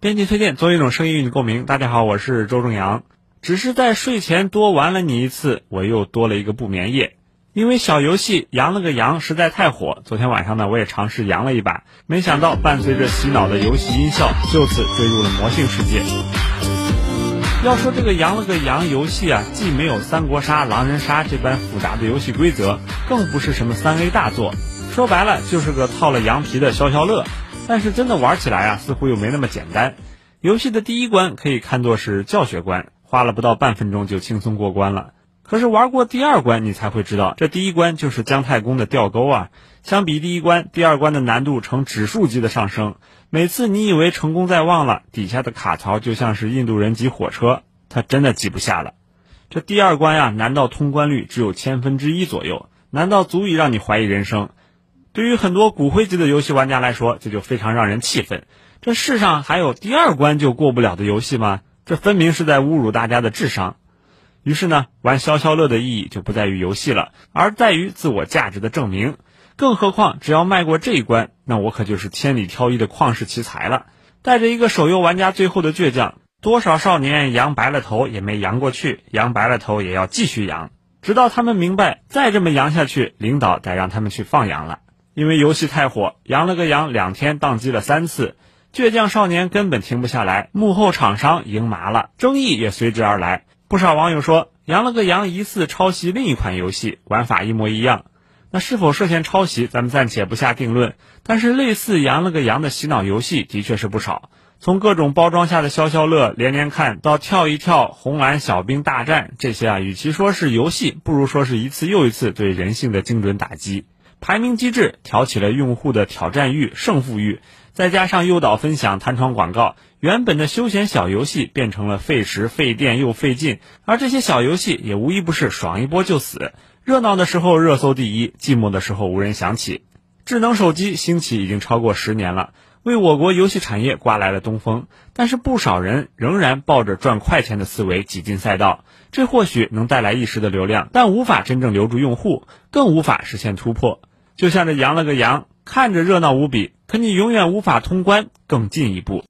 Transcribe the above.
编辑推荐，做一种声音与你共鸣。大家好，我是周正阳。只是在睡前多玩了你一次，我又多了一个不眠夜。因为小游戏羊了个羊实在太火，昨天晚上呢，我也尝试羊了一把，没想到伴随着洗脑的游戏音效，就此坠入了魔性世界。要说这个羊了个羊游戏啊，既没有三国杀、狼人杀这般复杂的游戏规则，更不是什么三 A 大作，说白了就是个套了羊皮的消消乐。但是真的玩起来啊，似乎又没那么简单。游戏的第一关可以看作是教学关，花了不到半分钟就轻松过关了。可是玩过第二关，你才会知道，这第一关就是姜太公的吊钩啊！相比第一关，第二关的难度呈指数级的上升。每次你以为成功在望了，底下的卡槽就像是印度人挤火车，他真的挤不下了。这第二关呀，难道通关率只有千分之一左右？难道足以让你怀疑人生？对于很多骨灰级的游戏玩家来说，这就非常让人气愤。这世上还有第二关就过不了的游戏吗？这分明是在侮辱大家的智商。于是呢，玩消消乐的意义就不在于游戏了，而在于自我价值的证明。更何况，只要迈过这一关，那我可就是千里挑一的旷世奇才了。带着一个手游玩家最后的倔强，多少少年扬白了头也没扬过去，扬白了头也要继续扬，直到他们明白，再这么扬下去，领导得让他们去放羊了。因为游戏太火，羊了个羊，两天宕机了三次，倔强少年根本停不下来，幕后厂商赢麻了，争议也随之而来。不少网友说，羊了个羊疑似抄袭另一款游戏，玩法一模一样。那是否涉嫌抄袭，咱们暂且不下定论。但是类似羊了个羊的洗脑游戏的确是不少，从各种包装下的消消乐、连连看到跳一跳、红蓝小兵大战这些啊，与其说是游戏，不如说是一次又一次对人性的精准打击。排名机制挑起了用户的挑战欲、胜负欲，再加上诱导分享、弹窗广告，原本的休闲小游戏变成了费时费电又费劲。而这些小游戏也无一不是爽一波就死，热闹的时候热搜第一，寂寞的时候无人想起。智能手机兴起已经超过十年了，为我国游戏产业刮来了东风。但是不少人仍然抱着赚快钱的思维挤进赛道，这或许能带来一时的流量，但无法真正留住用户，更无法实现突破。就像这羊了个羊，看着热闹无比，可你永远无法通关更进一步。